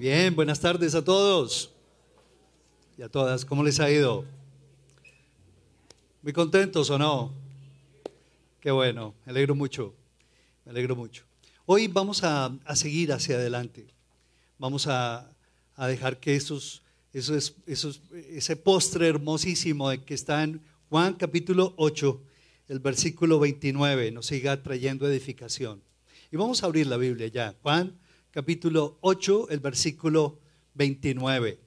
Bien, buenas tardes a todos y a todas. ¿Cómo les ha ido? ¿Muy contentos o no? Qué bueno, me alegro mucho, me alegro mucho. Hoy vamos a, seguir hacia adelante. Vamos a, dejar que esos, esos, esos, ese postre hermosísimo que está en Juan capítulo 8, el versículo 29, nos siga trayendo edificación. Y vamos a abrir la Biblia ya. Juan capítulo 8, el versículo 29.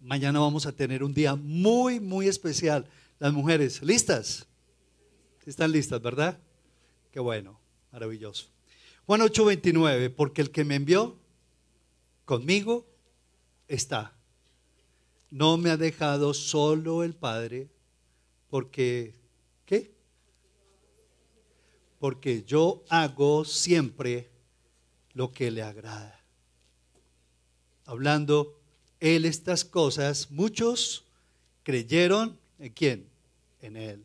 Mañana vamos a tener un día muy, muy especial. Las mujeres, ¿listas? Están listas, ¿verdad? Qué bueno, maravilloso. Juan 8, 29, porque el que me envió conmigo está. No me ha dejado solo el Padre, porque, ¿qué? Porque yo hago siempre lo que le agrada. Hablando él estas cosas, muchos creyeron en quién? En Él.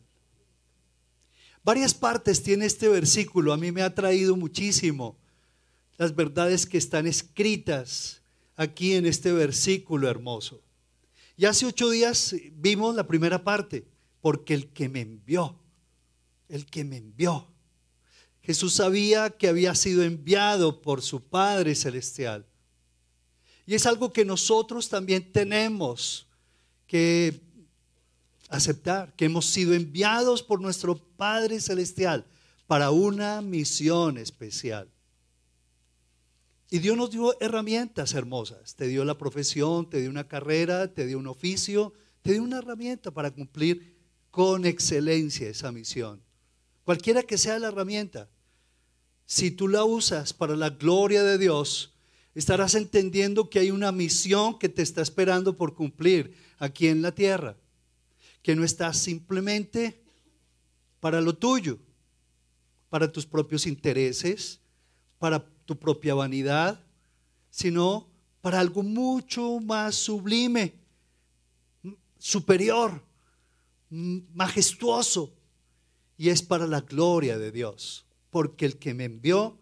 Varias partes tiene este versículo, a mí me ha traído muchísimo las verdades que están escritas aquí en este versículo hermoso. Y hace ocho días vimos la primera parte, porque el que me envió, el que me envió, Jesús sabía que había sido enviado por su Padre Celestial. Y es algo que nosotros también tenemos que aceptar, que hemos sido enviados por nuestro Padre Celestial para una misión especial. Y Dios nos dio herramientas hermosas. Te dio la profesión, te dio una carrera, te dio un oficio, te dio una herramienta para cumplir con excelencia esa misión. Cualquiera que sea la herramienta, si tú la usas para la gloria de Dios, estarás entendiendo que hay una misión que te está esperando por cumplir aquí en la tierra, que no estás simplemente para lo tuyo, para tus propios intereses, para tu propia vanidad, sino para algo mucho más sublime, superior, majestuoso, y es para la gloria de Dios, porque el que me envió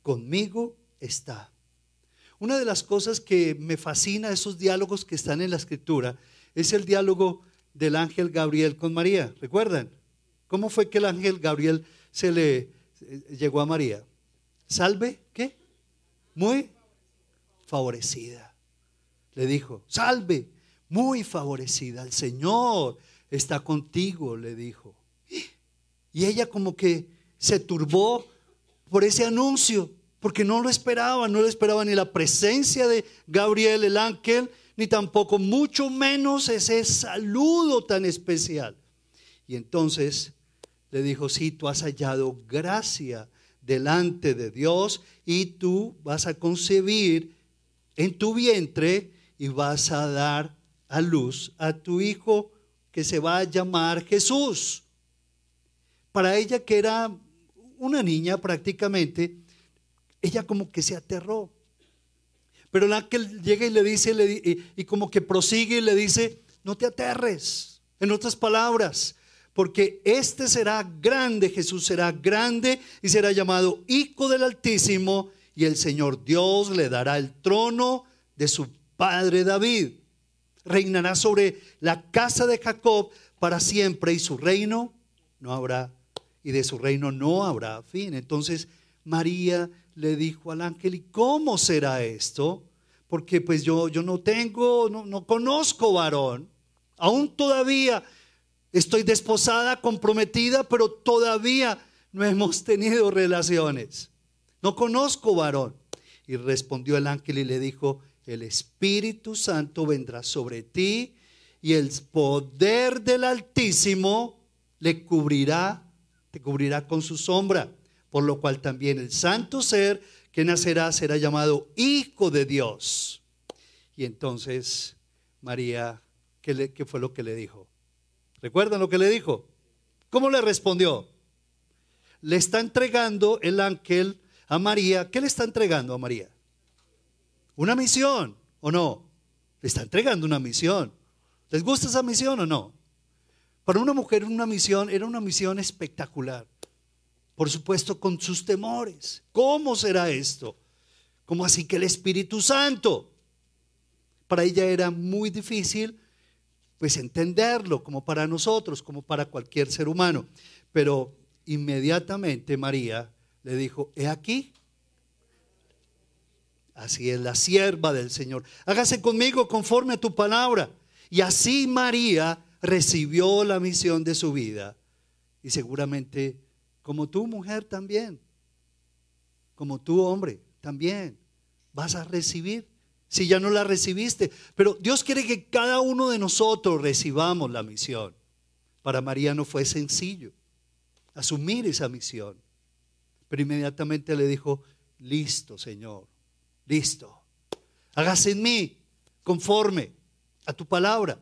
conmigo está. Una de las cosas que me fascina esos diálogos que están en la escritura es el diálogo del ángel Gabriel con María. ¿Recuerdan? ¿Cómo fue que el ángel Gabriel se le eh, llegó a María? Salve, ¿qué? Muy favorecida. Le dijo, salve, muy favorecida. El Señor está contigo, le dijo. Y ella como que se turbó por ese anuncio, porque no lo esperaba, no lo esperaba ni la presencia de Gabriel el ángel, ni tampoco mucho menos ese saludo tan especial. Y entonces le dijo, sí, tú has hallado gracia delante de Dios y tú vas a concebir en tu vientre y vas a dar a luz a tu hijo que se va a llamar Jesús para ella que era una niña prácticamente, ella como que se aterró. Pero el ángel llega y le dice, y, como que prosigue y le dice, no te aterres. En otras palabras, porque este será grande, Jesús será grande y será llamado Hijo del Altísimo y el Señor Dios le dará el trono de su padre David. Reinará sobre la casa de Jacob para siempre y su reino no habrá y de su reino no habrá fin. Entonces María le dijo al ángel, ¿y cómo será esto? Porque pues yo, yo no tengo, no, no conozco varón, aún todavía estoy desposada, comprometida, pero todavía no hemos tenido relaciones. No conozco varón. Y respondió el ángel y le dijo, el Espíritu Santo vendrá sobre ti y el poder del Altísimo le cubrirá te cubrirá con su sombra, por lo cual también el santo ser que nacerá será llamado Hijo de Dios. Y entonces María, ¿qué, ¿qué, fue lo que le dijo? ¿Recuerdan lo que le dijo? ¿Cómo le respondió? Le está entregando el ángel a María. ¿Qué le está entregando a María? Una misión, ¿o no? Le está entregando una misión. ¿Les gusta esa misión o no? Para una mujer una misión era una misión espectacular. Por supuesto, con sus temores. ¿Cómo será esto? ¿Cómo así que el Espíritu Santo? Para ella era muy difícil pues entenderlo como para nosotros, como para cualquier ser humano. Pero inmediatamente María le dijo, he aquí, así es la sierva del Señor, hágase conmigo conforme a tu palabra. Y así María recibió la misión de su vida. Y seguramente, como tú mujer también, como tú hombre también, vas a recibir si ya no la recibiste. Pero Dios quiere que cada uno de nosotros recibamos la misión. Para María no fue sencillo asumir esa misión. Pero inmediatamente le dijo, listo, Señor, listo. Hágase en mí conforme a tu palabra.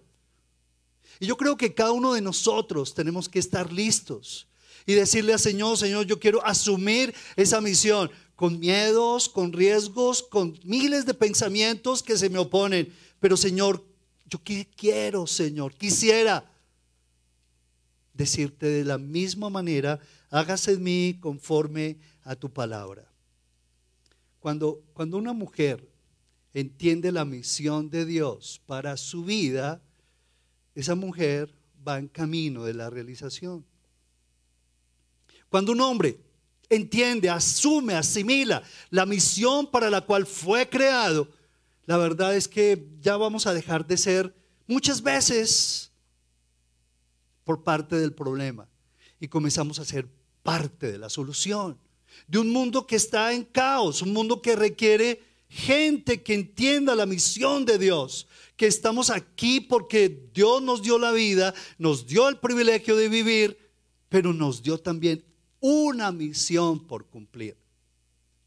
Y yo creo que cada uno de nosotros tenemos que estar listos y decirle al Señor, Señor, yo quiero asumir esa misión con miedos, con riesgos, con miles de pensamientos que se me oponen. Pero Señor, yo quiero, Señor, quisiera decirte de la misma manera, hágase en mí conforme a tu palabra. Cuando, cuando una mujer entiende la misión de Dios para su vida, esa mujer va en camino de la realización. Cuando un hombre entiende, asume, asimila la misión para la cual fue creado, la verdad es que ya vamos a dejar de ser muchas veces por parte del problema y comenzamos a ser parte de la solución. De un mundo que está en caos, un mundo que requiere gente que entienda la misión de Dios, que estamos aquí porque Dios nos dio la vida, nos dio el privilegio de vivir, pero nos dio también una misión por cumplir.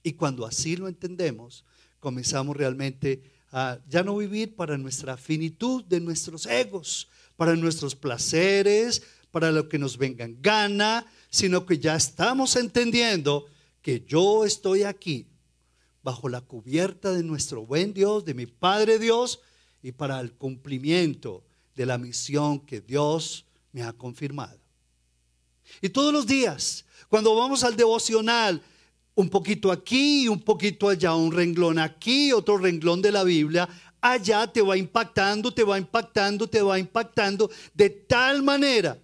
Y cuando así lo entendemos, comenzamos realmente a ya no vivir para nuestra finitud de nuestros egos, para nuestros placeres, para lo que nos vengan gana, sino que ya estamos entendiendo que yo estoy aquí bajo la cubierta de nuestro buen Dios, de mi Padre Dios, y para el cumplimiento de la misión que Dios me ha confirmado. Y todos los días, cuando vamos al devocional, un poquito aquí, un poquito allá, un renglón aquí, otro renglón de la Biblia, allá te va impactando, te va impactando, te va impactando, de tal manera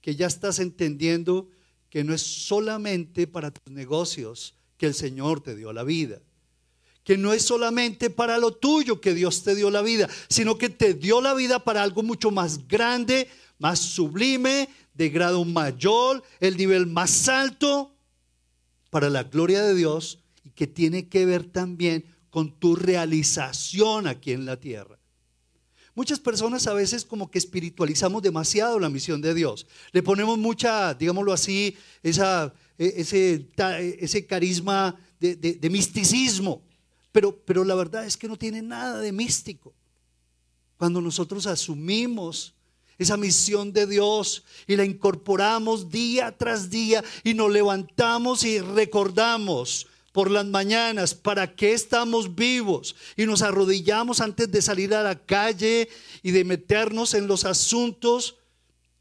que ya estás entendiendo que no es solamente para tus negocios, que el Señor te dio la vida. Que no es solamente para lo tuyo que Dios te dio la vida, sino que te dio la vida para algo mucho más grande, más sublime, de grado mayor, el nivel más alto, para la gloria de Dios y que tiene que ver también con tu realización aquí en la tierra. Muchas personas a veces como que espiritualizamos demasiado la misión de Dios. Le ponemos mucha, digámoslo así, esa e, ese, ese carisma de, misticismo. Pero, pero la verdad es que no tiene nada de místico. Cuando nosotros asumimos esa misión de Dios y la incorporamos día tras día y nos levantamos y recordamos por las mañanas para qué estamos vivos y nos arrodillamos antes de salir a la calle y de meternos en los asuntos,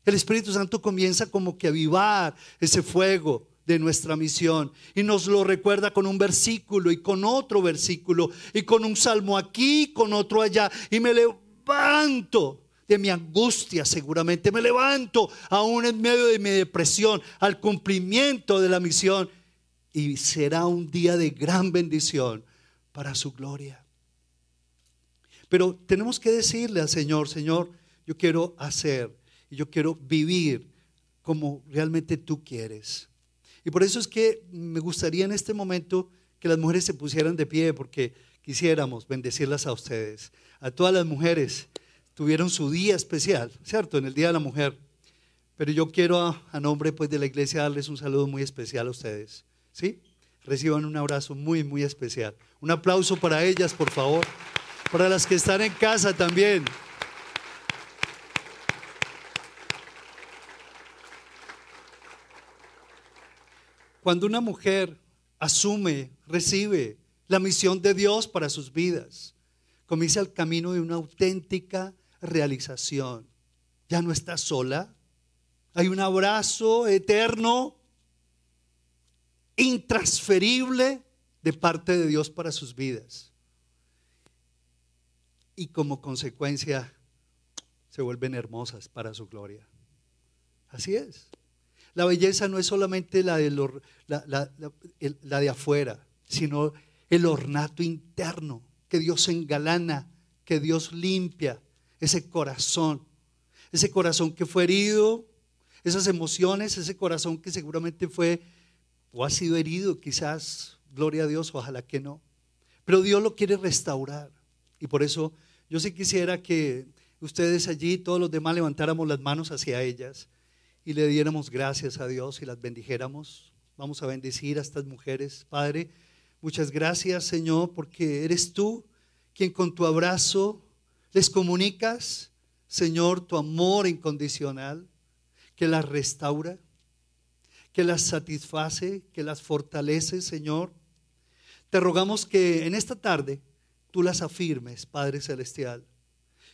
el Espíritu Santo comienza como que a avivar ese fuego de nuestra misión. Y nos lo recuerda con un versículo y con otro versículo y con un salmo aquí, con otro allá. Y me levanto de mi angustia seguramente. Me levanto aún en medio de mi depresión al cumplimiento de la misión. Y será un día de gran bendición para su gloria. Pero tenemos que decirle al Señor, Señor, yo quiero hacer y yo quiero vivir como realmente tú quieres. Y por eso es que me gustaría en este momento que las mujeres se pusieran de pie porque quisiéramos bendecirlas a ustedes. A todas las mujeres tuvieron su día especial, ¿cierto? En el Día de la Mujer. Pero yo quiero a, nombre pues de la iglesia darles un saludo muy especial a ustedes. ¿Sí? Reciban un abrazo muy, muy especial. Un aplauso para ellas, por favor. Para las que están en casa también. Cuando una mujer asume, recibe la misión de Dios para sus vidas, comienza el camino de una auténtica realización. Ya no está sola. Hay un abrazo eterno, intransferible, de parte de Dios para sus vidas. Y como consecuencia se vuelven hermosas para su gloria. Así es. La belleza no es solamente la de, la, de afuera, sino el ornato interno que Dios engalana, que Dios limpia, ese corazón, ese corazón que fue herido, esas emociones, ese corazón que seguramente fue o ha sido herido, quizás, gloria a Dios, ojalá que no. Pero Dios lo quiere restaurar. Y por eso yo sí quisiera que ustedes allí, todos los demás, levantáramos las manos hacia ellas y le diéramos gracias a Dios y las bendijéramos. Vamos a bendecir a estas mujeres. Padre, muchas gracias Señor porque eres tú quien con tu abrazo les comunicas, Señor, tu amor incondicional, que las restaura, que las satisface, que las fortalece, Señor. Te rogamos que en esta tarde tú las afirmes, Padre Celestial,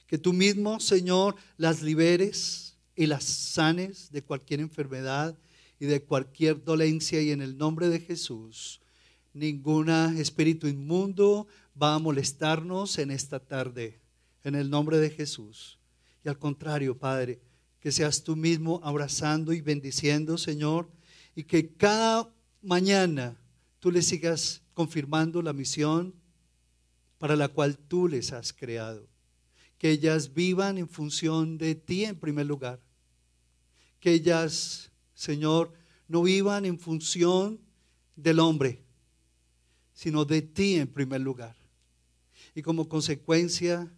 que tú mismo, Señor, las liberes y las sanes de cualquier enfermedad y de cualquier dolencia y en el nombre de Jesús. Ningún espíritu inmundo va a molestarnos en esta tarde, en el nombre de Jesús. Y al contrario, Padre, que seas tú mismo abrazando y bendiciendo, Señor, y que cada mañana tú le sigas confirmando la misión para la cual tú les has creado. Que ellas vivan en función de ti en primer lugar que ellas, Señor, no vivan en función del hombre, sino de ti en primer lugar. Y como consecuencia,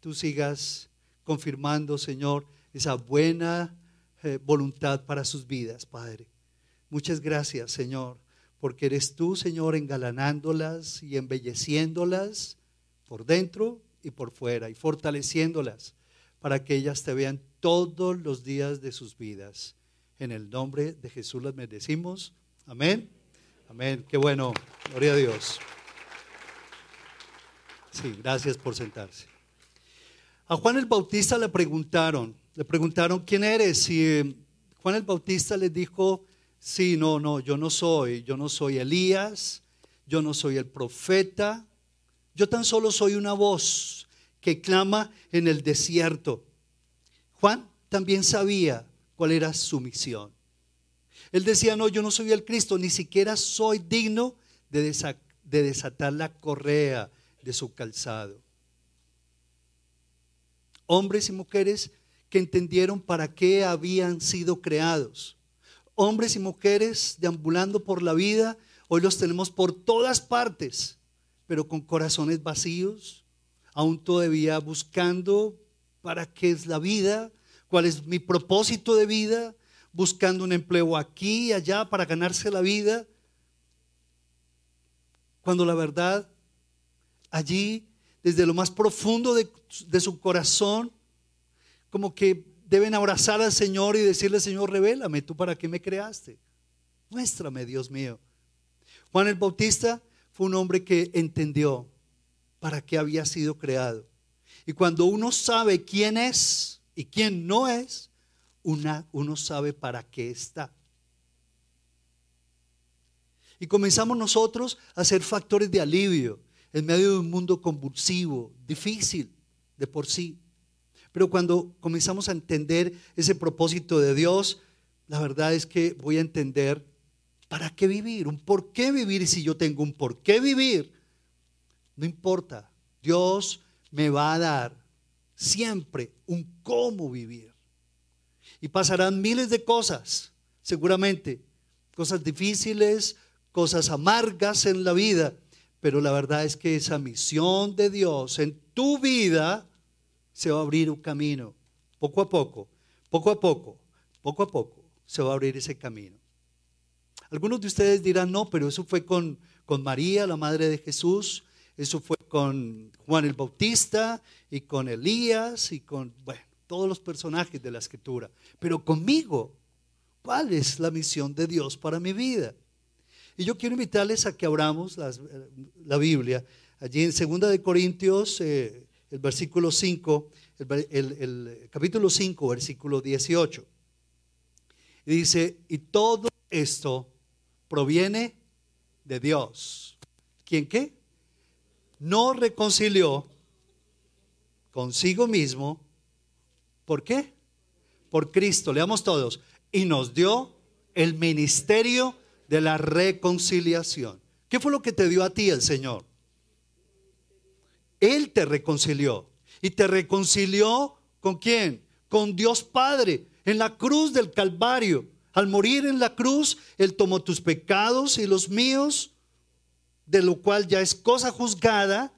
tú sigas confirmando, Señor, esa buena eh, voluntad para sus vidas, Padre. Muchas gracias, Señor, porque eres tú, Señor, engalanándolas y embelleciéndolas por dentro y por fuera y fortaleciéndolas para que ellas te vean todos los días de sus vidas. En el nombre de Jesús las bendecimos. Amén. Amén. Qué bueno. Gloria a Dios. Sí, gracias por sentarse. A Juan el Bautista le preguntaron, le preguntaron, ¿quién eres? Y eh, Juan el Bautista les dijo, sí, no, no, yo no soy, yo no soy Elías, yo no soy el profeta, yo tan solo soy una voz que clama en el desierto. Juan también sabía cuál era su misión. Él decía, no, yo no soy el Cristo, ni siquiera soy digno de, desatar la correa de su calzado. Hombres y mujeres que entendieron para qué habían sido creados. Hombres y mujeres deambulando por la vida, hoy los tenemos por todas partes, pero con corazones vacíos, aún todavía buscando para qué es la vida, cuál es mi propósito de vida, buscando un empleo aquí y allá para ganarse la vida, cuando la verdad allí, desde lo más profundo de, de su corazón, como que deben abrazar al Señor y decirle, Señor, revélame, tú para qué me creaste. Muéstrame, Dios mío. Juan el Bautista fue un hombre que entendió para qué había sido creado. Y cuando uno sabe quién es y quién no es, una, uno sabe para qué está. Y comenzamos nosotros a ser factores de alivio en medio de un mundo convulsivo, difícil de por sí. Pero cuando comenzamos a entender ese propósito de Dios, la verdad es que voy a entender para qué vivir, un por qué vivir. Y si yo tengo un por qué vivir, no importa, Dios me va a dar siempre un cómo vivir. Y pasarán miles de cosas, seguramente, cosas difíciles, cosas amargas en la vida, pero la verdad es que esa misión de Dios en tu vida se va a abrir un camino, poco a poco, poco a poco, poco a poco, se va a abrir ese camino. Algunos de ustedes dirán, no, pero eso fue con, con María, la Madre de Jesús, eso fue con Juan el Bautista y con Elías y con, bueno, todos los personajes de la escritura. Pero conmigo, ¿cuál es la misión de Dios para mi vida? Y yo quiero invitarles a que abramos la Biblia. Allí en 2 de Corintios, eh, el versículo 5, el, capítulo 5, versículo 18. Y dice, y todo esto proviene de Dios ¿Quién qué? No reconcilió consigo mismo. ¿Por qué? Por Cristo. Leamos todos. Y nos dio el ministerio de la reconciliación. ¿Qué fue lo que te dio a ti el Señor? Él te reconcilió. ¿Y te reconcilió con quién? Con Dios Padre, en la cruz del Calvario. Al morir en la cruz, Él tomó tus pecados y los míos, de lo cual ya es cosa juzgada,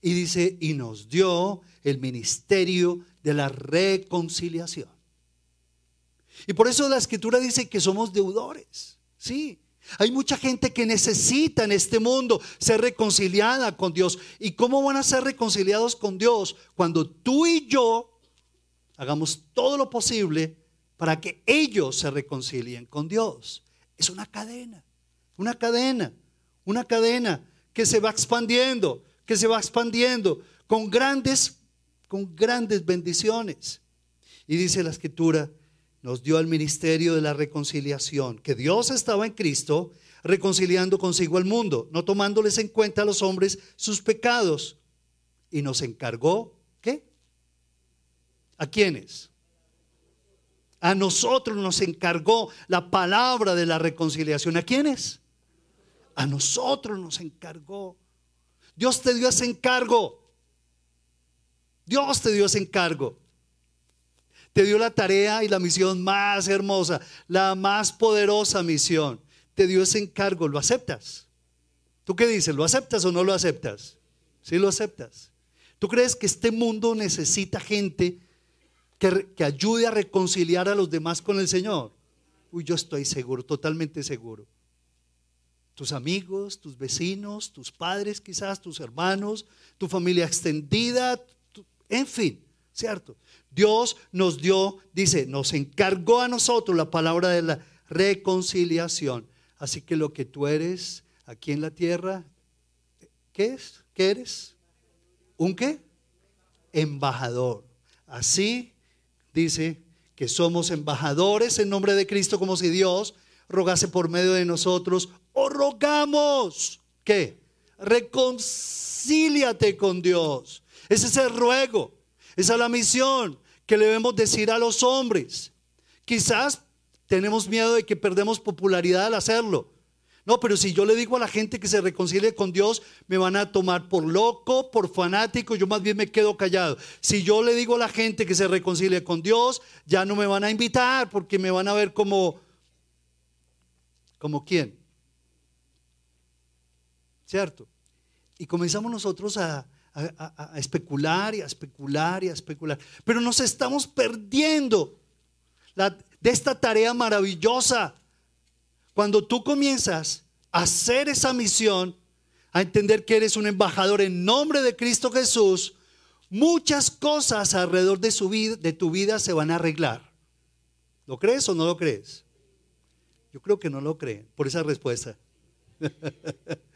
y dice, y nos dio el ministerio de la reconciliación. Y por eso la escritura dice que somos deudores. Sí, hay mucha gente que necesita en este mundo ser reconciliada con Dios. ¿Y cómo van a ser reconciliados con Dios cuando tú y yo hagamos todo lo posible para que ellos se reconcilien con Dios? Es una cadena, una cadena, una cadena que se va expandiendo, que se va expandiendo con grandes, con grandes bendiciones. Y dice la escritura, nos dio el ministerio de la reconciliación, que Dios estaba en Cristo reconciliando consigo al mundo, no tomándoles en cuenta a los hombres sus pecados. Y nos encargó, ¿qué? ¿A quiénes? A nosotros nos encargó la palabra de la reconciliación. ¿A quiénes? A nosotros nos encargó. Dios te dio ese encargo. Dios te dio ese encargo. Te dio la tarea y la misión más hermosa, la más poderosa misión. Te dio ese encargo, ¿lo aceptas? ¿Tú qué dices? ¿Lo aceptas o no lo aceptas? Sí lo aceptas. ¿Tú crees que este mundo necesita gente que, que ayude a reconciliar a los demás con el Señor? Uy, yo estoy seguro, totalmente seguro. Tus amigos, tus vecinos, tus padres quizás, tus hermanos, tu familia extendida, en fin, ¿cierto? Dios nos dio, dice, nos encargó a nosotros la palabra de la reconciliación. Así que lo que tú eres aquí en la tierra, ¿qué es? ¿Qué eres? ¿Un qué? Embajador. Así dice que somos embajadores en nombre de Cristo como si Dios rogase por medio de nosotros rogamos. ¿Qué? Reconcíliate con Dios. Ese es el ruego. Esa es la misión que le debemos decir a los hombres. Quizás tenemos miedo de que perdemos popularidad al hacerlo. No, pero si yo le digo a la gente que se reconcilie con Dios, me van a tomar por loco, por fanático, yo más bien me quedo callado. Si yo le digo a la gente que se reconcilie con Dios, ya no me van a invitar porque me van a ver como, como quién. ¿Cierto? Y comenzamos nosotros a, especular y a especular y a especular. Pero nos estamos perdiendo de esta tarea maravillosa. Cuando tú comienzas a hacer esa misión, a entender que eres un embajador en nombre de Cristo Jesús, muchas cosas alrededor de, de tu vida se van a arreglar. ¿Lo crees o no lo crees? Yo creo que no lo creen por esa respuesta.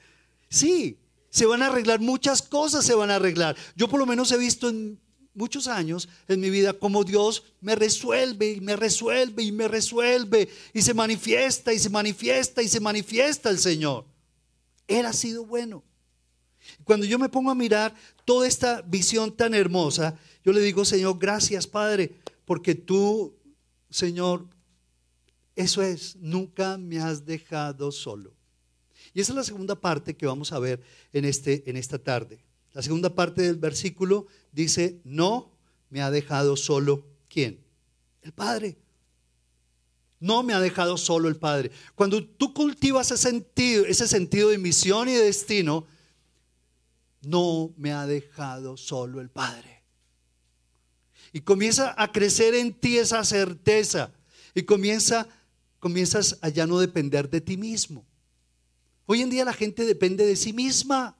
sí, se van a arreglar muchas cosas, se van a arreglar. Yo por lo menos he visto en muchos años en mi vida cómo Dios me resuelve y me resuelve y me resuelve y se manifiesta y se manifiesta y se manifiesta el Señor. Él ha sido bueno. Cuando yo me pongo a mirar toda esta visión tan hermosa, yo le digo, Señor, gracias Padre, porque tú, Señor, eso es, nunca me has dejado solo. Y esa es la segunda parte que vamos a ver en, este, en esta tarde. La segunda parte del versículo dice, no me ha dejado solo quién? El Padre. No me ha dejado solo el Padre. Cuando tú cultivas ese sentido, ese sentido de misión y de destino, no me ha dejado solo el Padre. Y comienza a crecer en ti esa certeza. Y comienza, comienzas a ya no depender de ti mismo. Hoy en día la gente depende de sí misma,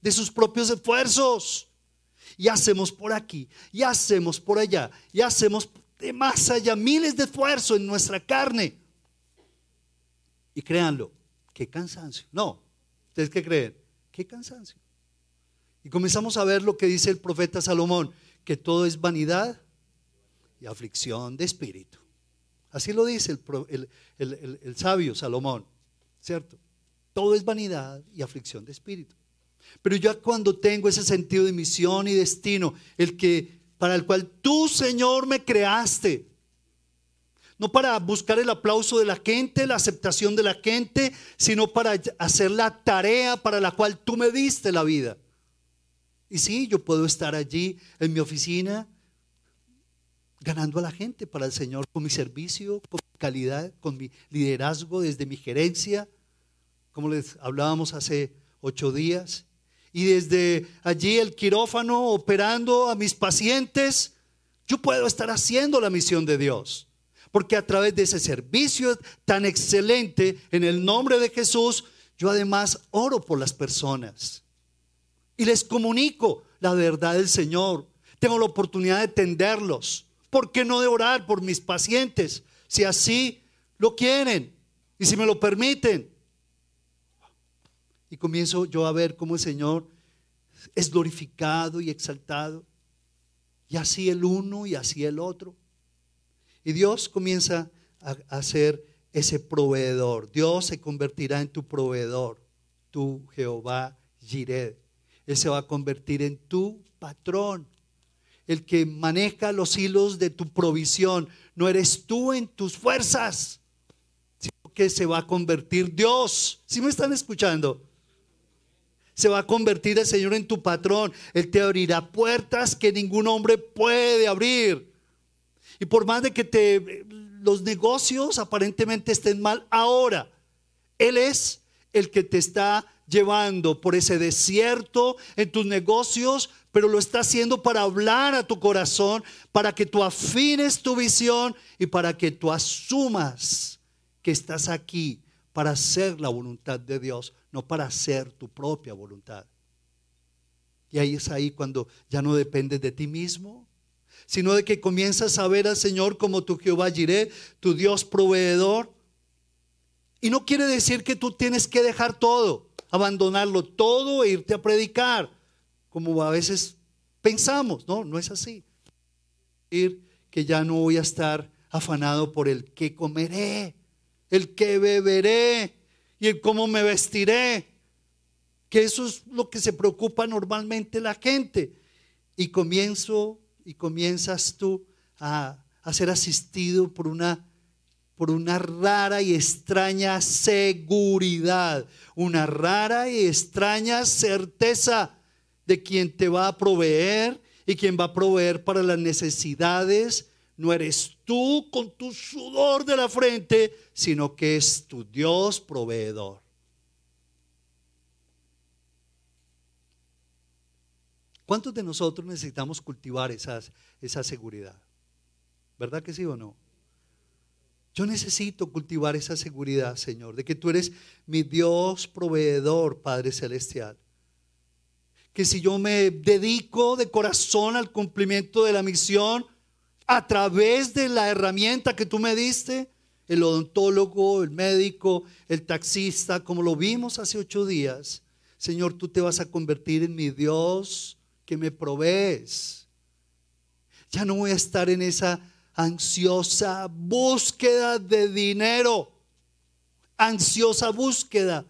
de sus propios esfuerzos. Y hacemos por aquí, y hacemos por allá, y hacemos de más allá miles de esfuerzos en nuestra carne. Y créanlo, qué cansancio. No, ¿ustedes qué creen? Qué cansancio. Y comenzamos a ver lo que dice el profeta Salomón, que todo es vanidad y aflicción de espíritu. Así lo dice el, el sabio Salomón, ¿cierto? Todo es vanidad y aflicción de espíritu. Pero ya cuando tengo ese sentido de misión y destino, el que para el cual tú, Señor, me creaste, no para buscar el aplauso de la gente, la aceptación de la gente, sino para hacer la tarea para la cual tú me diste la vida. Y sí, yo puedo estar allí en mi oficina ganando a la gente para el Señor con mi servicio, con mi calidad, con mi liderazgo desde mi gerencia, como les hablábamos hace ocho días. Y desde allí el quirófano operando a mis pacientes, yo puedo estar haciendo la misión de Dios. Porque a través de ese servicio tan excelente, en el nombre de Jesús, yo además oro por las personas. Y les comunico la verdad del Señor. Tengo la oportunidad de tenderlos. ¿Por qué no de orar por mis pacientes? Si así lo quieren y si me lo permiten. Y comienzo yo a ver cómo el Señor es glorificado y exaltado. Y así el uno y así el otro. Y Dios comienza a, ser ese proveedor. Dios se convertirá en tu proveedor, tu Jehová Jireh. Él se va a convertir en tu patrón, el que maneja los hilos de tu provisión. No eres tú en tus fuerzas, sino que se va a convertir Dios. ¿Sí me están escuchando? Se va a convertir el Señor en tu patrón. Él te abrirá puertas que ningún hombre puede abrir. Y por más de que te, los negocios aparentemente estén mal ahora, Él es el que te está llevando por ese desierto en tus negocios, pero lo está haciendo para hablar a tu corazón, para que tú afines tu visión y para que tú asumas que estás aquí para hacer la voluntad de Dios, no para hacer tu propia voluntad. Y ahí es ahí cuando ya no dependes de ti mismo, sino de que comienzas a ver al Señor como tu Jehová Jireh, tu Dios proveedor. Y no quiere decir que tú tienes que dejar todo, abandonarlo todo e irte a predicar, como a veces pensamos, no, no es así. Ir que ya no voy a estar afanado por el que comeré, el que beberé y el cómo me vestiré, que eso es lo que se preocupa normalmente la gente. Y comienzo y comienzas tú a, ser asistido por una, por una rara y extraña seguridad, una rara y extraña certeza de quien te va a proveer y quien va a proveer para las necesidades. No eres tú con tu sudor de la frente, sino que es tu Dios proveedor. ¿Cuántos de nosotros necesitamos cultivar esa seguridad? ¿Verdad que sí o no? Yo necesito cultivar esa seguridad, Señor, de que tú eres mi Dios proveedor, Padre Celestial. Que si yo me dedico de corazón al cumplimiento de la misión a través de la herramienta que tú me diste, el odontólogo, el médico, el taxista, como lo vimos hace ocho días, Señor, tú te vas a convertir en mi Dios que me provees. Ya no voy a estar en esa ansiosa búsqueda de dinero. Ansiosa búsqueda.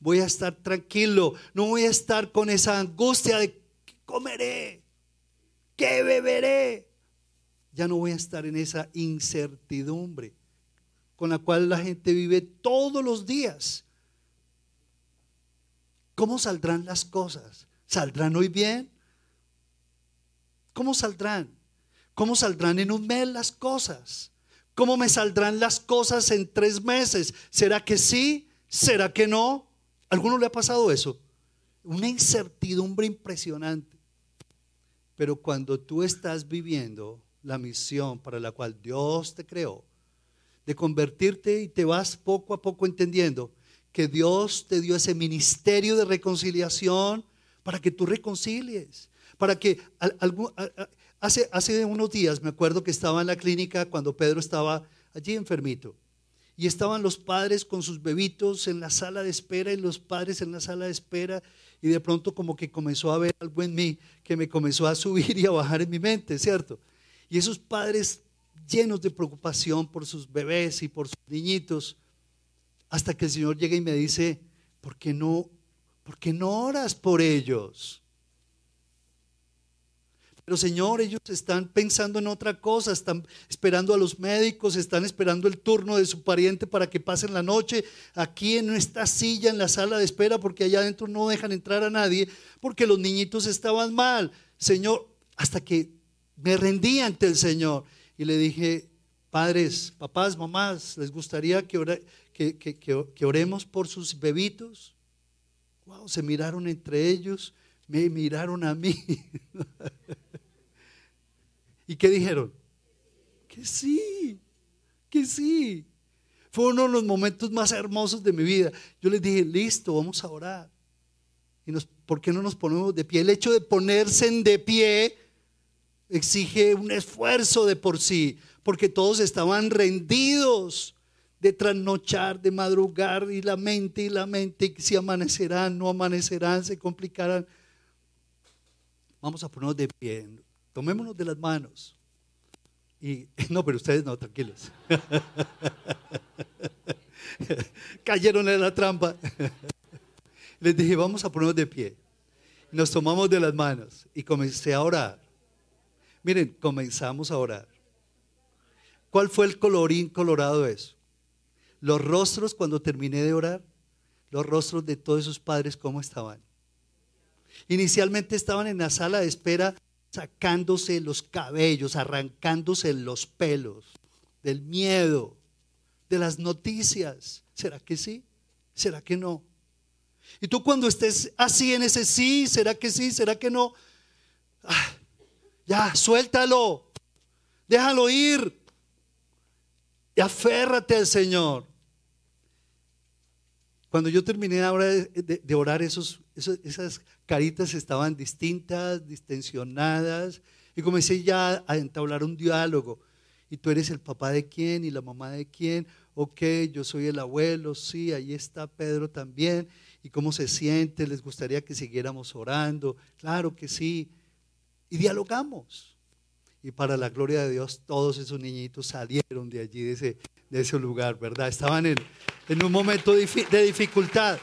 Voy a estar tranquilo. No voy a estar con esa angustia de qué comeré, qué beberé. Ya no voy a estar en esa incertidumbre con la cual la gente vive todos los días. ¿Cómo saldrán las cosas? ¿Saldrán hoy bien? ¿Cómo saldrán? ¿Cómo saldrán en un mes las cosas? ¿Cómo me saldrán las cosas en tres meses? ¿Será que sí? ¿Será que no? ¿Alguno le ha pasado eso? Una incertidumbre impresionante. Pero cuando tú estás viviendo la misión para la cual Dios te creó, de convertirte y te vas poco a poco entendiendo que Dios te dio ese ministerio de reconciliación para que tú reconcilies, para que hace, hace unos días me acuerdo que estaba en la clínica cuando Pedro estaba allí enfermito. Y estaban los padres con sus bebitos en la sala de espera y los padres en la sala de espera. Y de pronto como que comenzó a ver algo en mí que me comenzó a subir y a bajar en mi mente, ¿cierto? Y esos padres llenos de preocupación por sus bebés y por sus niñitos, hasta que el Señor llega y me dice, ¿por qué no, por qué no oras por ellos? Pero Señor, ellos están pensando en otra cosa, están esperando a los médicos, están esperando el turno de su pariente para que pasen la noche aquí en esta silla en la sala de espera porque allá adentro no dejan entrar a nadie porque los niñitos estaban mal. Señor, hasta que me rendí ante el Señor y le dije, padres, papás, mamás, ¿les gustaría que, que, oremos por sus bebitos? Wow, se miraron entre ellos, me miraron a mí. ¿Y qué dijeron? Que sí, que sí. Fue uno de los momentos más hermosos de mi vida. Yo les dije, listo, vamos a orar. ¿Y nos, por qué no nos ponemos de pie? El hecho de ponerse de pie exige un esfuerzo de por sí, porque todos estaban rendidos de trasnochar, de madrugar y la mente y la mente, si amanecerán, no amanecerán, se complicarán. Vamos a ponernos de pie tomémonos de las manos. Y no, pero ustedes no, tranquilos. Cayeron en la trampa. Les dije, vamos a ponernos de pie. Nos tomamos de las manos y comencé a orar. Miren, comenzamos a orar. ¿Cuál fue el colorín colorado eso? Los rostros cuando terminé de orar, los rostros de todos esos padres, ¿cómo estaban? Inicialmente estaban en la sala de espera sacándose los cabellos, arrancándose los pelos, del miedo, de las noticias. ¿Será que sí? ¿Será que no? Y tú cuando estés así en ese sí, ¿será que sí? ¿Será que no? Ah, ya, suéltalo. Déjalo ir. Y aférrate al Señor. Cuando yo terminé ahora de, orar, esos, esas caritas estaban distintas, distensionadas, y comencé ya a entablar un diálogo. ¿Y tú eres el papá de quién y la mamá de quién? Ok, yo soy el abuelo, sí, ahí está Pedro también. ¿Y cómo se siente? ¿Les gustaría que siguiéramos orando? Claro que sí. Y dialogamos. Y para la gloria de Dios, todos esos niñitos salieron de allí, de ese, de ese lugar, ¿verdad? Estaban en, en un momento de dificultad.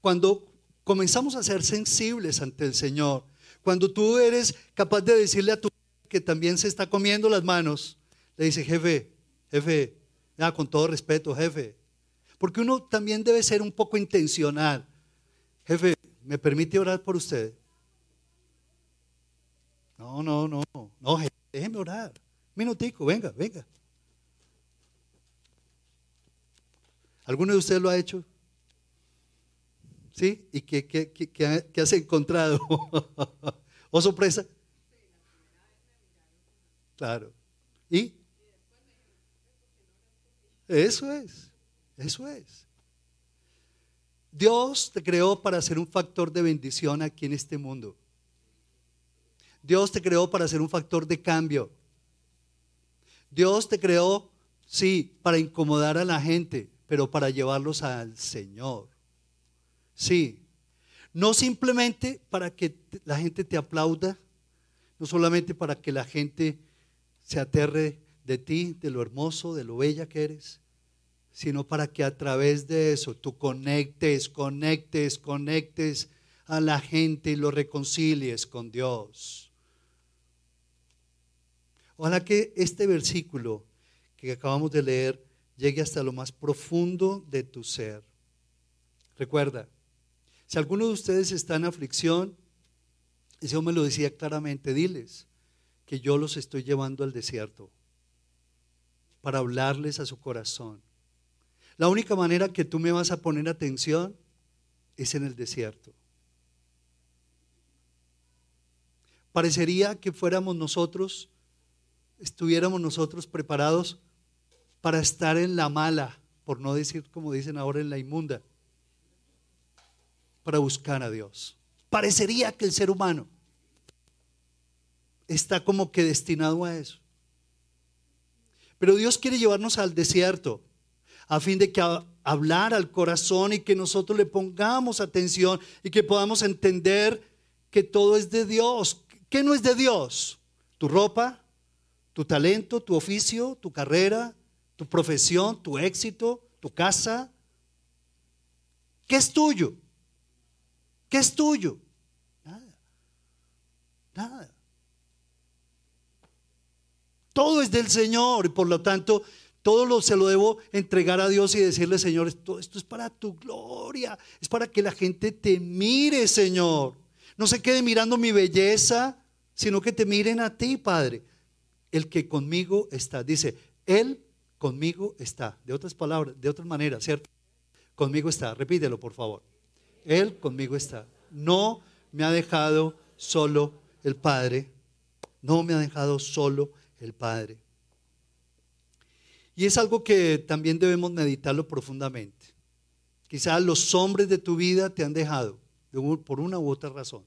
Cuando comenzamos a ser sensibles ante el Señor, cuando tú eres capaz de decirle a tu que también se está comiendo las manos, le dice, jefe, jefe, ya, con todo respeto, jefe, porque uno también debe ser un poco intencional. Jefe, ¿me permite orar por usted? No, no, no, no, déjeme orar. Minutico, venga, venga. ¿Alguno de ustedes lo ha hecho? ¿Sí? ¿Y qué, qué, has encontrado? ¿O sorpresa? Claro. ¿Y? Eso es, eso es. Dios te creó para ser un factor de bendición aquí en este mundo. Dios te creó para ser un factor de cambio. Dios te creó, sí, para incomodar a la gente, pero para llevarlos al Señor. Sí. No simplemente para que la gente te aplauda, no solamente para que la gente se aterre de ti, de lo hermoso, de lo bella que eres, sino para que a través de eso tú conectes, conectes, conectes a la gente y lo reconcilies con Dios. Ojalá que este versículo que acabamos de leer llegue hasta lo más profundo de tu ser. Recuerda, si alguno de ustedes está en aflicción, ese me lo decía claramente, diles que yo los estoy llevando al desierto para hablarles a su corazón. La única manera que tú me vas a poner atención es en el desierto. Parecería que fuéramos nosotros, estuviéramos nosotros preparados para estar en la mala, por no decir como dicen ahora en la inmunda para buscar a Dios. Parecería que el ser humano está como que destinado a eso. Pero Dios quiere llevarnos al desierto a fin de que hablar al corazón y que nosotros le pongamos atención y que podamos entender que todo es de Dios. ¿Qué no es de Dios? Tu ropa, tu talento, tu oficio, tu carrera, tu profesión, tu éxito, tu casa. ¿Qué es tuyo? ¿Qué es tuyo? Nada. Nada. Todo es del Señor y por lo tanto todo lo, se lo debo entregar a Dios y decirle, Señor, esto, esto es para tu gloria, es para que la gente te mire, Señor. No se quede mirando mi belleza, sino que te miren a ti, Padre. El que conmigo está. Dice, Él conmigo está. De otras palabras, de otras maneras, ¿cierto? Conmigo está. Repítelo, por favor. Él conmigo está. No me ha dejado solo el Padre. No me ha dejado solo el Padre. Y es algo que también debemos meditarlo profundamente. Quizás los hombres de tu vida te han dejado por una u otra razón.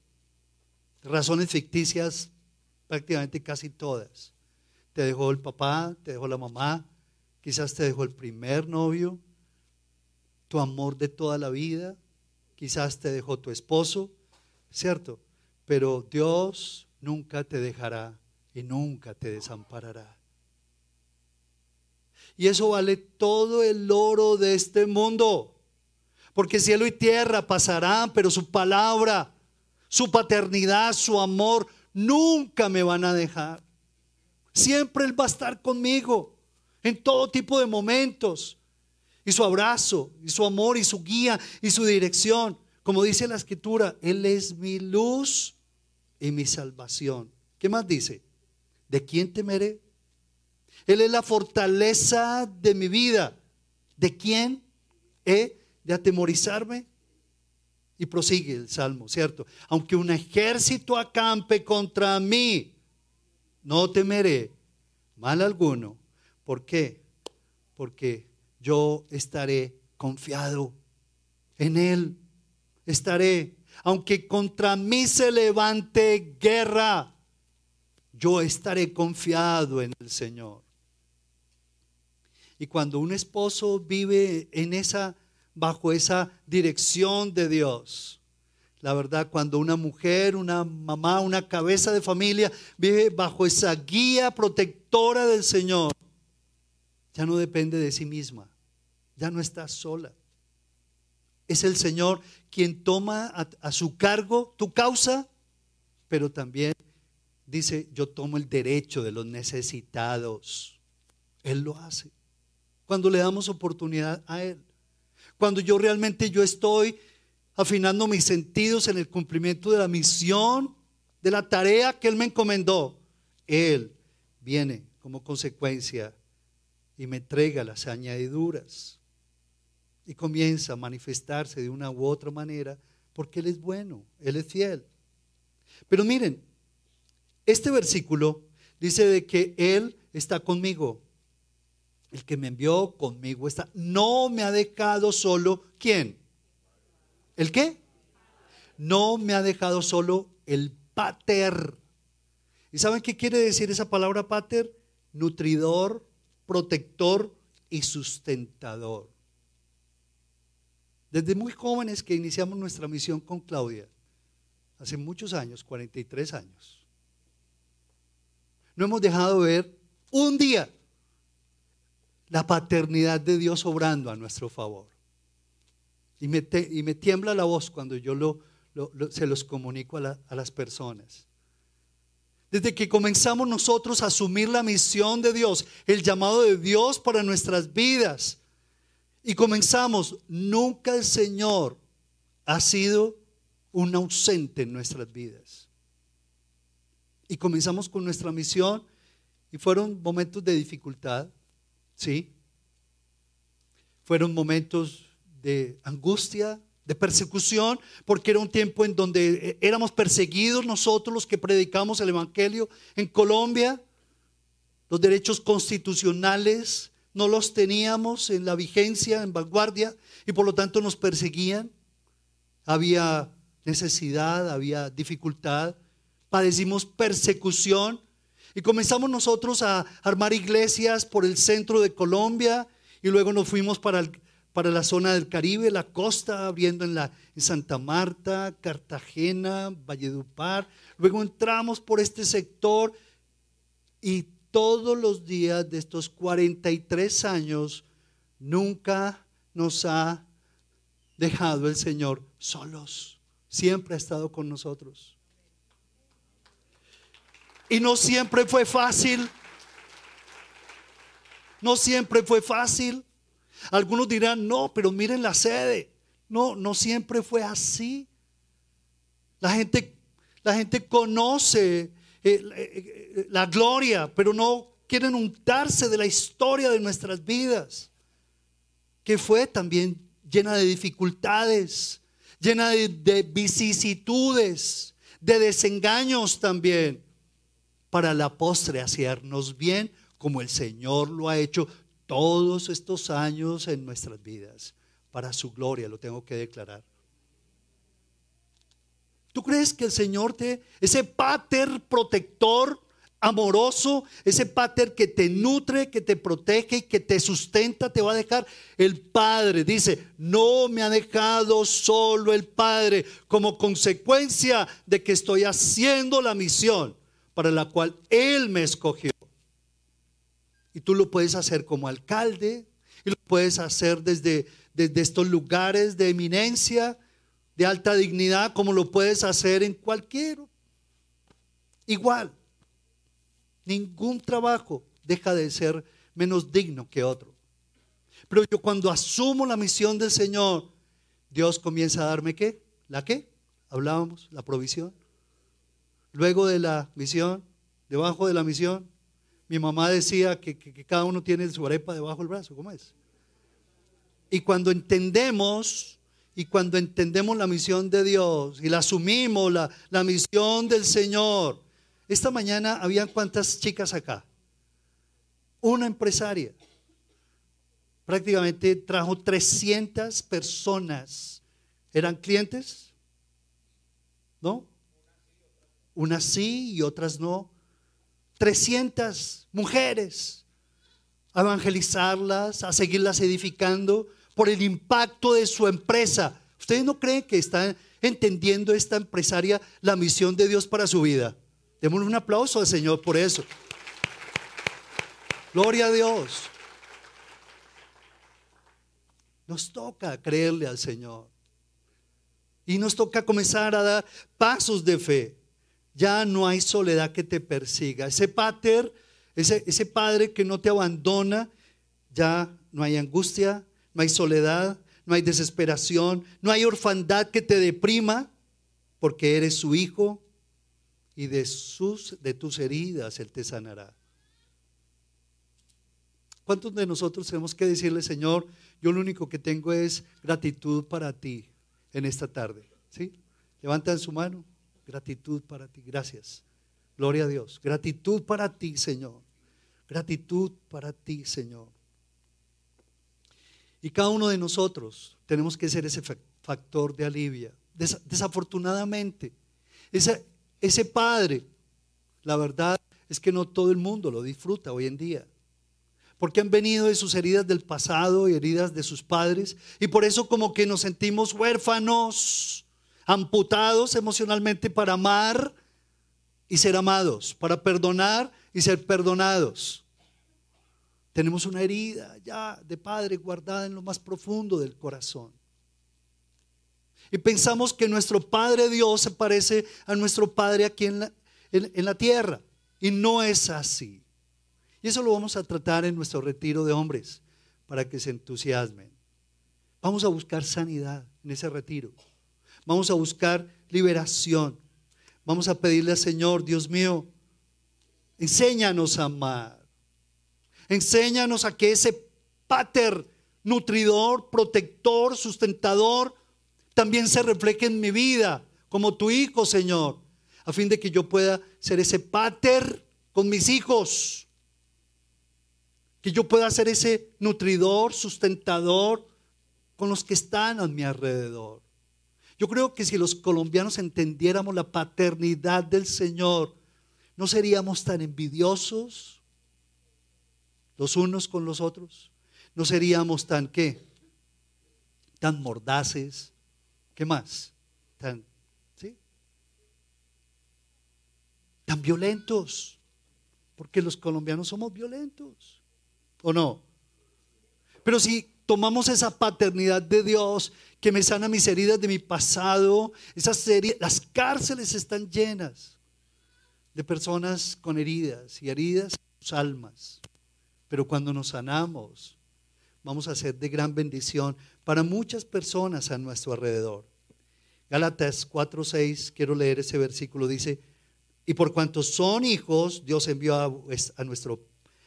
Razones ficticias, prácticamente casi todas. Te dejó el papá, te dejó la mamá, quizás te dejó el primer novio, tu amor de toda la vida, quizás te dejó tu esposo, ¿cierto? Pero Dios nunca te dejará y nunca te desamparará. Y eso vale todo el oro de este mundo. Porque cielo y tierra pasarán, pero su palabra, su paternidad, su amor, nunca me van a dejar. Siempre Él va a estar conmigo en todo tipo de momentos. Y su abrazo, y su amor, y su guía, y su dirección. Como dice la escritura, Él es mi luz y mi salvación. ¿Qué más dice? ¿De quién temeré? Él es la fortaleza de mi vida. ¿De quién he de atemorizarme? Y prosigue el salmo, ¿cierto? Aunque un ejército acampe contra mí, no temeré mal alguno. ¿Por qué? Porque yo estaré confiado en Él. Estaré, aunque contra mí se levante guerra, yo estaré confiado en el Señor. Y cuando un esposo vive en esa, bajo esa dirección de Dios, la verdad, cuando una mujer, una mamá, una cabeza de familia vive bajo esa guía protectora del Señor, ya no depende de sí misma, ya no está sola. Es el Señor quien toma a, a su cargo tu causa, pero también dice, yo tomo el derecho de los necesitados. Él lo hace cuando le damos oportunidad a Él. Cuando yo realmente yo estoy afinando mis sentidos en el cumplimiento de la misión, de la tarea que Él me encomendó, Él viene como consecuencia y me entrega las añadiduras y comienza a manifestarse de una u otra manera porque Él es bueno, Él es fiel. Pero miren, este versículo dice de que Él está conmigo. El que me envió conmigo está. No me ha dejado solo. ¿Quién? ¿El qué? No me ha dejado solo el pater. ¿Y saben qué quiere decir esa palabra pater? Nutridor, protector y sustentador. Desde muy jóvenes que iniciamos nuestra misión con Claudia, hace muchos años, 43 años, no hemos dejado ver un día la paternidad de Dios obrando a nuestro favor. Y me, y me tiembla la voz cuando yo lo, se los comunico a, a las personas. Desde que comenzamos nosotros a asumir la misión de Dios, el llamado de Dios para nuestras vidas, y comenzamos, nunca el Señor ha sido un ausente en nuestras vidas. Y comenzamos con nuestra misión y fueron momentos de dificultad, ¿sí? Fueron momentos de angustia, de persecución, porque era un tiempo en donde eh, éramos perseguidos nosotros los que predicamos el Evangelio en Colombia. Los derechos constitucionales no los teníamos en la vigencia, en vanguardia, y por lo tanto nos perseguían. Había necesidad, había dificultad, padecimos persecución y comenzamos nosotros a armar iglesias por el centro de Colombia y luego nos fuimos para, para la zona del Caribe, la costa, abriendo en, la, en Santa Marta, Cartagena, Valledupar. Luego entramos por este sector y todos los días de estos 43 años nunca nos ha dejado el Señor solos. Siempre ha estado con nosotros. Y no siempre fue fácil. No siempre fue fácil. Algunos dirán, no, pero miren la sede. No, no siempre fue así. La gente, la gente conoce eh, eh, eh, la gloria, pero no quieren untarse de la historia de nuestras vidas, que fue también llena de dificultades, llena de, de vicisitudes, de desengaños también, para la postre hacernos bien como el Señor lo ha hecho todos estos años en nuestras vidas. Para su gloria, lo tengo que declarar. ¿Tú crees que el Señor te, ese pater protector, amoroso, ese pater que te nutre, que te protege y que te sustenta, te va a dejar? El Padre dice, no me ha dejado solo el Padre como consecuencia de que estoy haciendo la misión para la cual Él me escogió. Y tú lo puedes hacer como alcalde, y lo puedes hacer desde, desde estos lugares de eminencia, de alta dignidad, como lo puedes hacer en cualquier. Igual, ningún trabajo deja de ser menos digno que otro. Pero yo cuando asumo la misión del Señor, Dios comienza a darme qué? ¿La qué? Hablábamos, la provisión. Luego de la misión, debajo de la misión, mi mamá decía que, cada uno tiene su arepa debajo del brazo, ¿cómo es? Y cuando entendemos, y cuando entendemos la misión de Dios y la asumimos, la, la misión del Señor, esta mañana habían cuántas chicas acá? Una empresaria. Prácticamente trajo 300 personas. ¿Eran clientes? ¿No? Unas sí y otras no. 300 mujeres, a evangelizarlas, a seguirlas edificando por el impacto de su empresa. ¿Ustedes no creen que está entendiendo esta empresaria la misión de Dios para su vida? Démosle un aplauso al Señor por eso. Gloria a Dios. Nos toca creerle al Señor. Y nos toca comenzar a dar pasos de fe ya no hay soledad que te persiga. Ese pater, ese, padre que no te abandona, ya no hay angustia, no hay soledad, no hay desesperación, no hay orfandad que te deprima, porque eres su hijo y de, sus, de tus heridas Él te sanará. ¿Cuántos de nosotros tenemos que decirle, Señor, yo lo único que tengo es gratitud para ti en esta tarde? ¿Sí? Levantan su mano. Gratitud para ti. Gracias. Gloria a Dios. Gratitud para ti, Señor. Gratitud para ti, Señor. Y cada uno de nosotros tenemos que ser ese factor de alivio. desafortunadamente, ese, ese padre, la verdad es que no todo el mundo lo disfruta hoy en día. Porque han venido de sus heridas del pasado y heridas de sus padres. Y por eso como que nos sentimos huérfanos amputados emocionalmente para amar y ser amados, para perdonar y ser perdonados. Tenemos una herida ya de padre guardada en lo más profundo del corazón. Y pensamos que nuestro Padre Dios se parece a nuestro Padre aquí en la, en la tierra. Y no es así. Y eso lo vamos a tratar en nuestro retiro de hombres para que se entusiasmen. Vamos a buscar sanidad en ese retiro. Vamos a buscar liberación. Vamos a pedirle al Señor, Dios mío, enséñanos a amar. Enséñanos a que ese pater nutridor, protector, sustentador, también se refleje en mi vida, como tu hijo, Señor, a fin de que yo pueda ser ese pater con mis hijos, que yo pueda ser ese nutridor, sustentador con los que están a mi alrededor. Yo creo que si los colombianos entendiéramos la paternidad del Señor, no seríamos tan envidiosos los unos con los otros. No seríamos tan qué? Tan mordaces. ¿Qué más? Tan ¿sí? Tan violentos. Porque los colombianos somos violentos. ¿O no? Pero si tomamos esa paternidad de Dios que me sana mis heridas de mi pasado, esas las cárceles están llenas de personas con heridas y heridas sus almas. Pero cuando nos sanamos, vamos a ser de gran bendición para muchas personas a nuestro alrededor. Gálatas 4:6, quiero leer ese versículo, dice, y por cuanto son hijos, Dios envió a, a, nuestro,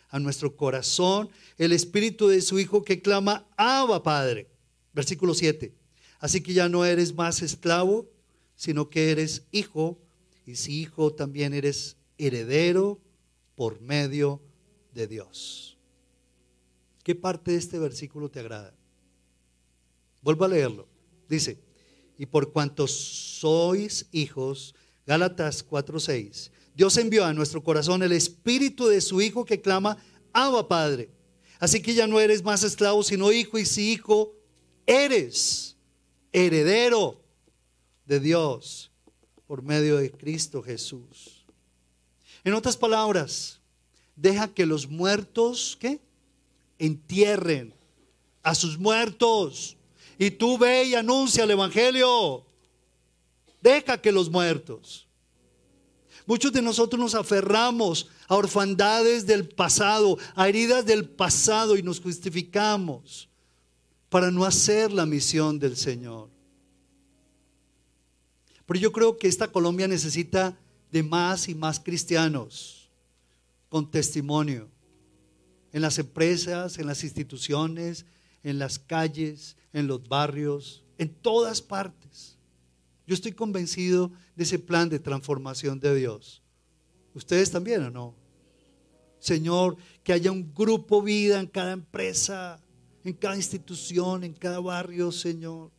a nuestro corazón el espíritu de su Hijo que clama, Abba Padre. Versículo 7. Así que ya no eres más esclavo, sino que eres hijo, y si hijo también eres heredero por medio de Dios. ¿Qué parte de este versículo te agrada? Vuelvo a leerlo. Dice, y por cuanto sois hijos, Gálatas 4:6, Dios envió a nuestro corazón el espíritu de su Hijo que clama, Abba Padre. Así que ya no eres más esclavo, sino hijo, y si hijo, eres heredero de Dios por medio de Cristo Jesús. En otras palabras, deja que los muertos, ¿qué? Entierren a sus muertos. Y tú ve y anuncia el Evangelio. Deja que los muertos. Muchos de nosotros nos aferramos a orfandades del pasado, a heridas del pasado y nos justificamos para no hacer la misión del Señor. Pero yo creo que esta Colombia necesita de más y más cristianos con testimonio en las empresas, en las instituciones, en las calles, en los barrios, en todas partes. Yo estoy convencido de ese plan de transformación de Dios. ¿Ustedes también o no? Señor, que haya un grupo vida en cada empresa, en cada institución, en cada barrio, Señor.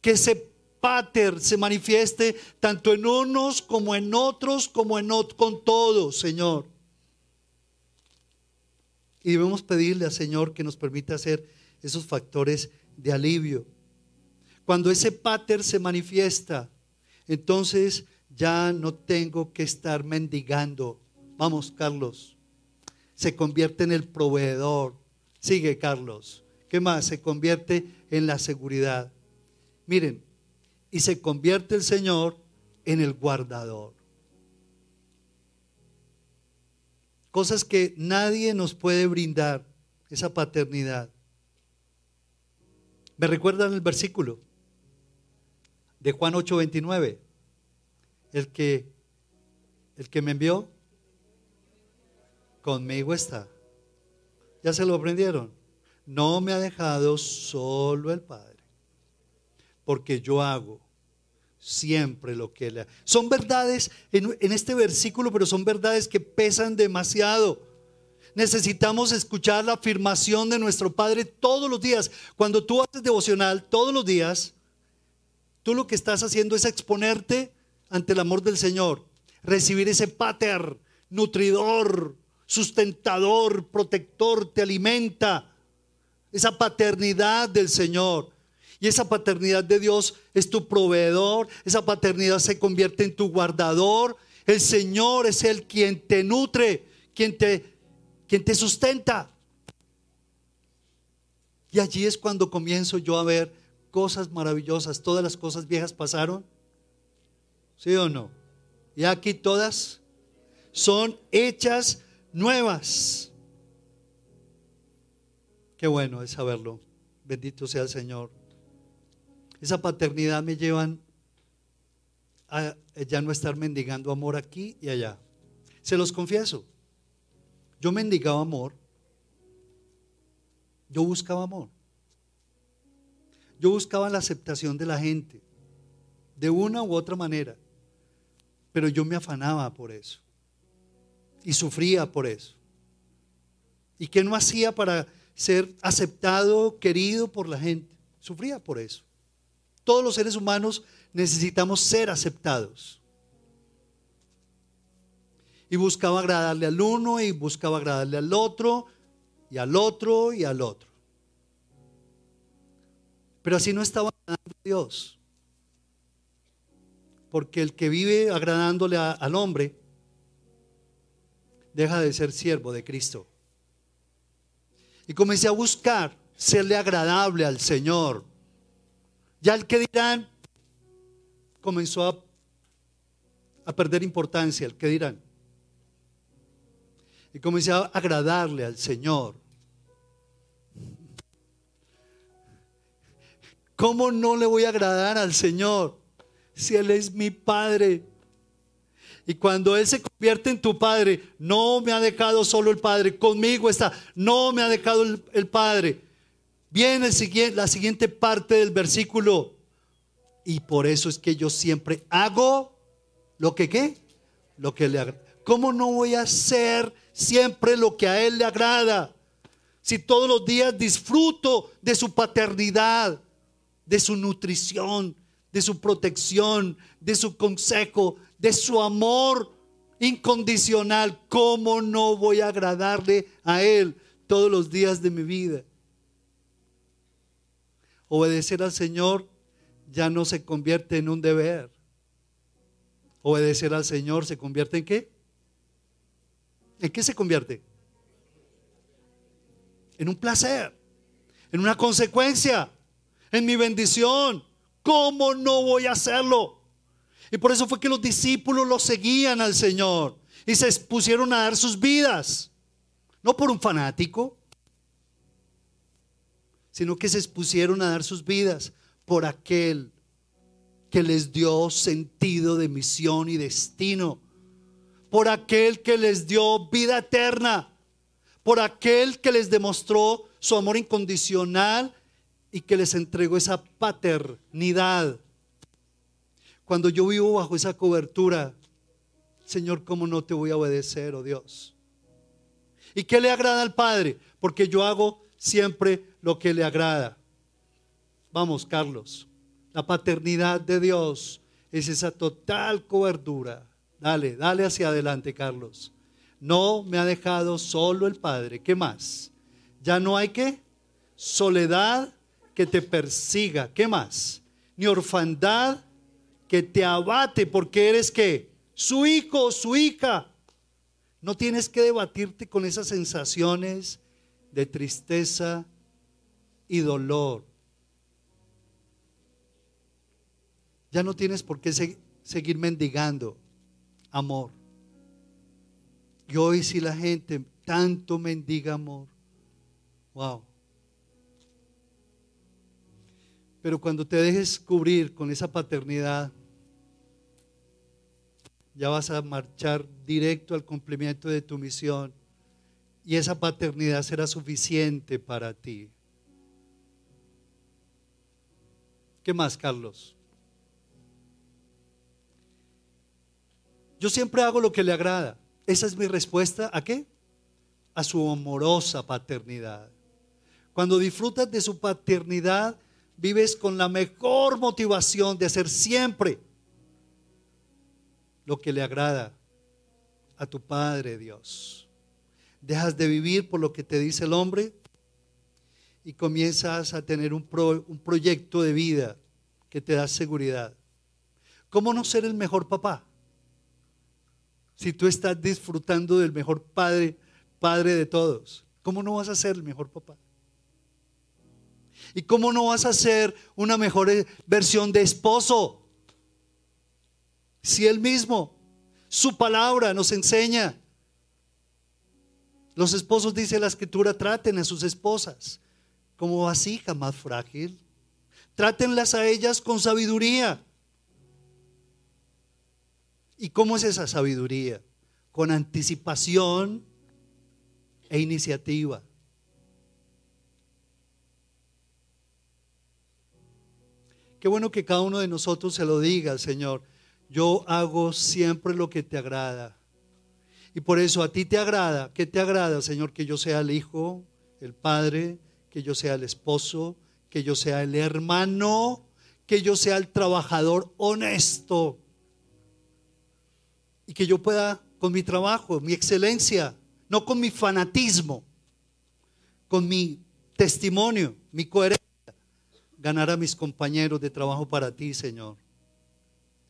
Que ese pater se manifieste tanto en unos como en otros, como en con todos, Señor. Y debemos pedirle al Señor que nos permita hacer esos factores de alivio. Cuando ese pater se manifiesta, entonces ya no tengo que estar mendigando. Vamos, Carlos. Se convierte en el proveedor. Sigue, Carlos. ¿Qué más? Se convierte en la seguridad. Miren, y se convierte el Señor en el guardador. Cosas que nadie nos puede brindar, esa paternidad. ¿Me recuerdan el versículo de Juan 8:29? El que el que me envió conmigo está. ¿Ya se lo aprendieron? No me ha dejado solo el Padre, porque yo hago siempre lo que él Son verdades en, en este versículo, pero son verdades que pesan demasiado. Necesitamos escuchar la afirmación de nuestro Padre todos los días. Cuando tú haces devocional todos los días, tú lo que estás haciendo es exponerte ante el amor del Señor, recibir ese pater, nutridor, sustentador, protector, te alimenta. Esa paternidad del Señor. Y esa paternidad de Dios es tu proveedor, esa paternidad se convierte en tu guardador. El Señor es el quien te nutre, quien te quien te sustenta. Y allí es cuando comienzo yo a ver cosas maravillosas. Todas las cosas viejas pasaron. ¿Sí o no? Y aquí todas son hechas nuevas. Qué bueno es saberlo. Bendito sea el Señor. Esa paternidad me llevan a ya no estar mendigando amor aquí y allá. Se los confieso. Yo mendigaba amor. Yo buscaba amor. Yo buscaba la aceptación de la gente, de una u otra manera. Pero yo me afanaba por eso. Y sufría por eso. ¿Y qué no hacía para ser aceptado, querido por la gente? Sufría por eso. Todos los seres humanos necesitamos ser aceptados y buscaba agradarle al uno y buscaba agradarle al otro y al otro y al otro. Pero así no estaba agradando a Dios. Porque el que vive agradándole al hombre deja de ser siervo de Cristo. Y comencé a buscar serle agradable al Señor. Ya el que dirán comenzó a, perder importancia, el que dirán. Y comencé a agradarle al Señor. ¿Cómo no le voy a agradar al Señor si Él es mi Padre? Y cuando Él se convierte en tu Padre, no me ha dejado solo el Padre, conmigo está, no me ha dejado el, Padre. Viene la siguiente parte del versículo. Y por eso es que yo siempre hago lo que qué? Lo que le agrada. ¿Cómo no voy a hacer siempre lo que a Él le agrada? Si todos los días disfruto de su paternidad, de su nutrición, de su protección, de su consejo, de su amor incondicional, ¿cómo no voy a agradarle a Él todos los días de mi vida? Obedecer al Señor ya no se convierte en un deber. Obedecer al Señor se convierte en qué? ¿En qué se convierte? En un placer, en una consecuencia, en mi bendición. ¿Cómo no voy a hacerlo? Y por eso fue que los discípulos lo seguían al Señor y se pusieron a dar sus vidas. No por un fanático, sino que se expusieron a dar sus vidas por aquel que les dio sentido de misión y destino, por aquel que les dio vida eterna, por aquel que les demostró su amor incondicional y que les entregó esa paternidad cuando yo vivo bajo esa cobertura, Señor, ¿cómo no te voy a obedecer, oh Dios? ¿Y qué le agrada al Padre? Porque yo hago siempre lo que le agrada. Vamos, Carlos. La paternidad de Dios es esa total cobertura. Dale, dale hacia adelante, Carlos. No me ha dejado solo el Padre. ¿Qué más? Ya no hay que soledad que te persiga. ¿Qué más? Ni orfandad que te abate porque eres que su hijo o su hija. No tienes que debatirte con esas sensaciones de tristeza y dolor. Ya no tienes por qué seguir mendigando amor. Y hoy si la gente tanto mendiga amor, wow. Pero cuando te dejes cubrir con esa paternidad, ya vas a marchar directo al cumplimiento de tu misión y esa paternidad será suficiente para ti. ¿Qué más, Carlos? Yo siempre hago lo que le agrada. Esa es mi respuesta a qué? A su amorosa paternidad. Cuando disfrutas de su paternidad, vives con la mejor motivación de hacer siempre lo que le agrada a tu Padre Dios. Dejas de vivir por lo que te dice el hombre y comienzas a tener un, un proyecto de vida que te da seguridad. ¿Cómo no ser el mejor papá? Si tú estás disfrutando del mejor padre, padre de todos, ¿cómo no vas a ser el mejor papá? ¿Y cómo no vas a ser una mejor versión de esposo? Si Él mismo, su palabra nos enseña. Los esposos, dice la escritura, traten a sus esposas como vasija más frágil. Trátenlas a ellas con sabiduría. ¿Y cómo es esa sabiduría? Con anticipación e iniciativa. Qué bueno que cada uno de nosotros se lo diga, Señor yo hago siempre lo que te agrada. Y por eso a ti te agrada. ¿Qué te agrada, Señor? Que yo sea el hijo, el padre, que yo sea el esposo, que yo sea el hermano, que yo sea el trabajador honesto. Y que yo pueda, con mi trabajo, mi excelencia, no con mi fanatismo, con mi testimonio, mi coherencia, ganar a mis compañeros de trabajo para ti, Señor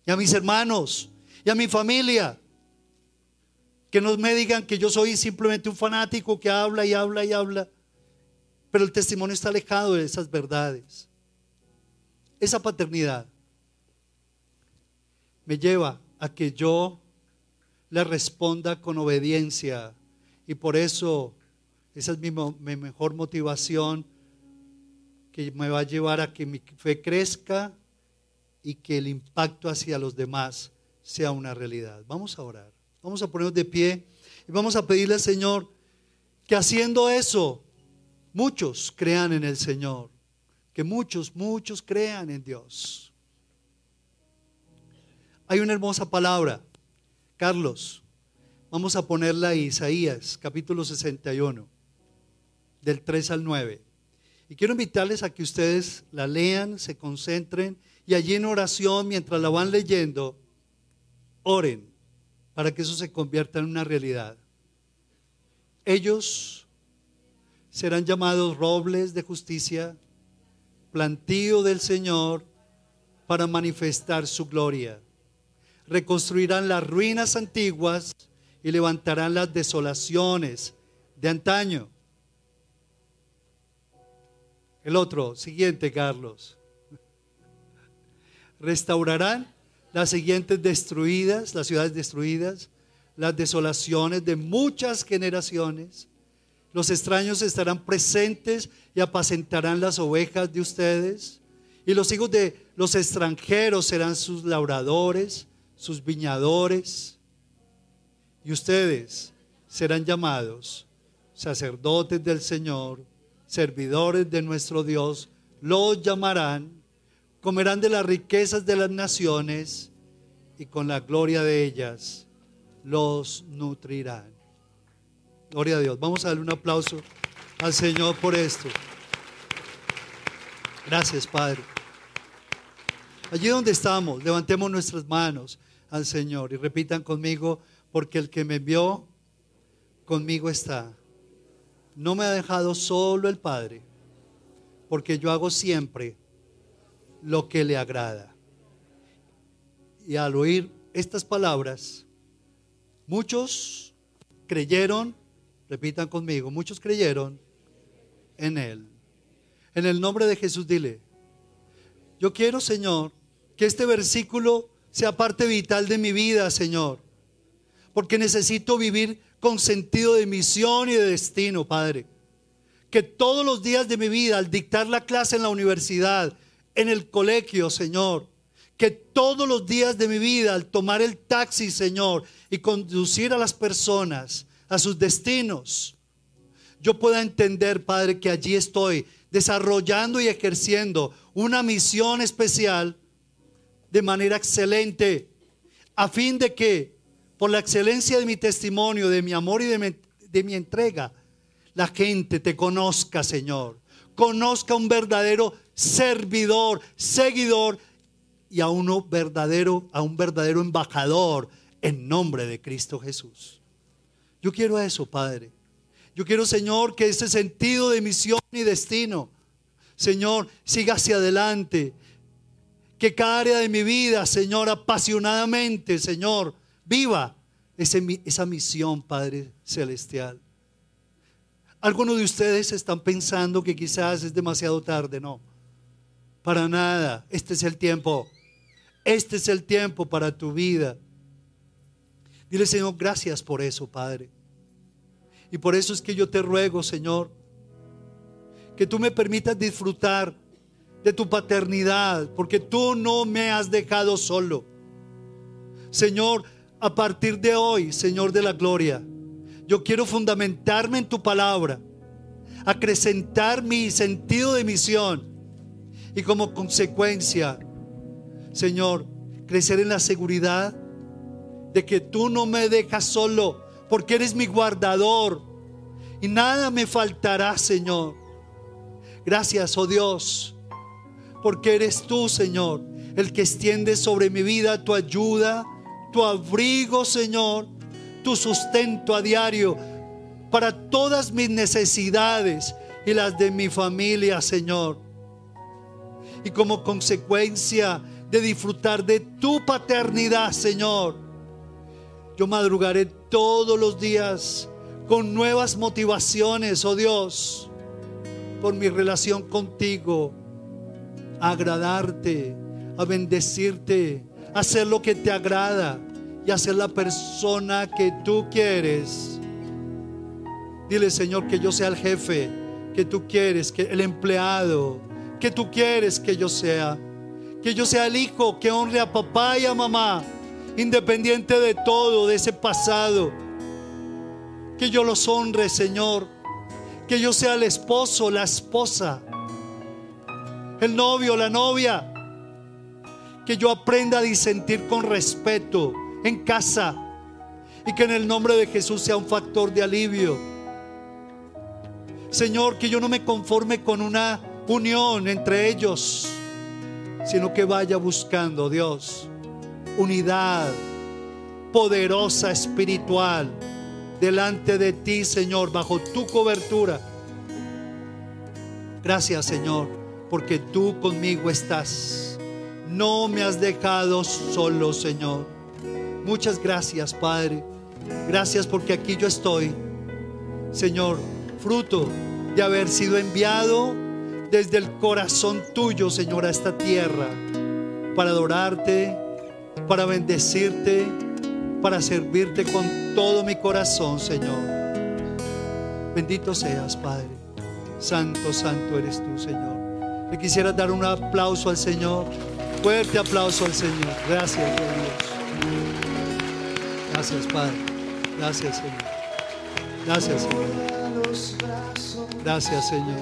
y a mis hermanos y a mi familia. Que no me digan que yo soy simplemente un fanático que habla y habla y habla pero el testimonio está alejado de esas verdades. Esa paternidad me lleva a que yo le responda con obediencia y por eso esa es mi, mi, mejor motivación que me va a llevar a que mi fe crezca y que el impacto hacia los demás sea una realidad. Vamos a orar, vamos a ponernos de pie y vamos a pedirle al Señor que haciendo eso muchos crean en el Señor, que muchos, muchos crean en Dios. Hay una hermosa palabra, Carlos, vamos a ponerla ahí, Isaías, capítulo 61, del 3 al 9. Y quiero invitarles a que ustedes la lean, se concentren y allí en oración, mientras la van leyendo, oren para que eso se convierta en una realidad. Ellos serán llamados robles de justicia, plantío del Señor para manifestar su gloria. Reconstruirán las ruinas antiguas y levantarán las desolaciones de antaño. El otro, siguiente, Carlos. Restaurarán las siguientes destruidas, las ciudades destruidas, las desolaciones de muchas generaciones los extraños estarán presentes y apacentarán las ovejas de ustedes. Y los hijos de los extranjeros serán sus labradores, sus viñadores. Y ustedes serán llamados sacerdotes del Señor, servidores de nuestro Dios. Los llamarán, comerán de las riquezas de las naciones y con la gloria de ellas los nutrirán. Gloria a Dios. Vamos a darle un aplauso al Señor por esto. Gracias, Padre. Allí donde estamos, levantemos nuestras manos al Señor y repitan conmigo, porque el que me envió, conmigo está. No me ha dejado solo el Padre, porque yo hago siempre lo que le agrada. Y al oír estas palabras, muchos creyeron Repitan conmigo, muchos creyeron en Él. En el nombre de Jesús, dile, yo quiero, Señor, que este versículo sea parte vital de mi vida, Señor, porque necesito vivir con sentido de misión y de destino, Padre. Que todos los días de mi vida, al dictar la clase en la universidad, en el colegio, Señor, que todos los días de mi vida, al tomar el taxi, Señor, y conducir a las personas, a sus destinos, yo pueda entender, Padre, que allí estoy desarrollando y ejerciendo una misión especial de manera excelente, a fin de que, por la excelencia de mi testimonio, de mi amor y de mi, de mi entrega, la gente te conozca, Señor. Conozca un verdadero servidor, seguidor y a uno verdadero, a un verdadero embajador en nombre de Cristo Jesús. Yo quiero eso, Padre. Yo quiero, Señor, que ese sentido de misión y destino, Señor, siga hacia adelante. Que cada área de mi vida, Señor, apasionadamente, Señor, viva esa misión, Padre Celestial. Algunos de ustedes están pensando que quizás es demasiado tarde, no. Para nada, este es el tiempo. Este es el tiempo para tu vida. Dile, Señor, gracias por eso, Padre. Y por eso es que yo te ruego, Señor, que tú me permitas disfrutar de tu paternidad, porque tú no me has dejado solo. Señor, a partir de hoy, Señor de la gloria, yo quiero fundamentarme en tu palabra, acrecentar mi sentido de misión y como consecuencia, Señor, crecer en la seguridad de que tú no me dejas solo, porque eres mi guardador y nada me faltará, Señor. Gracias, oh Dios, porque eres tú, Señor, el que extiende sobre mi vida tu ayuda, tu abrigo, Señor, tu sustento a diario para todas mis necesidades y las de mi familia, Señor. Y como consecuencia de disfrutar de tu paternidad, Señor, yo madrugaré todos los días con nuevas motivaciones, oh Dios, por mi relación contigo, a agradarte, a bendecirte, a hacer lo que te agrada y a ser la persona que tú quieres. Dile, Señor, que yo sea el jefe que tú quieres, que el empleado que tú quieres que yo sea. Que yo sea el hijo que honre a papá y a mamá, independiente de todo, de ese pasado. Que yo los honre, Señor. Que yo sea el esposo, la esposa, el novio, la novia. Que yo aprenda a disentir con respeto en casa. Y que en el nombre de Jesús sea un factor de alivio. Señor, que yo no me conforme con una unión entre ellos, sino que vaya buscando, Dios, unidad poderosa espiritual delante de ti, Señor, bajo tu cobertura. Gracias, Señor, porque tú conmigo estás. No me has dejado solo, Señor. Muchas gracias, Padre. Gracias porque aquí yo estoy, Señor, fruto de haber sido enviado desde el corazón tuyo, Señor, a esta tierra, para adorarte, para bendecirte, para servirte con todo mi corazón, Señor. Bendito seas, Padre. Santo, santo eres tú, Señor. Le quisiera dar un aplauso al Señor. Fuerte aplauso al Señor. Gracias, Dios. Gracias, Padre. Gracias, Señor. Gracias, Señor. Gracias, Señor.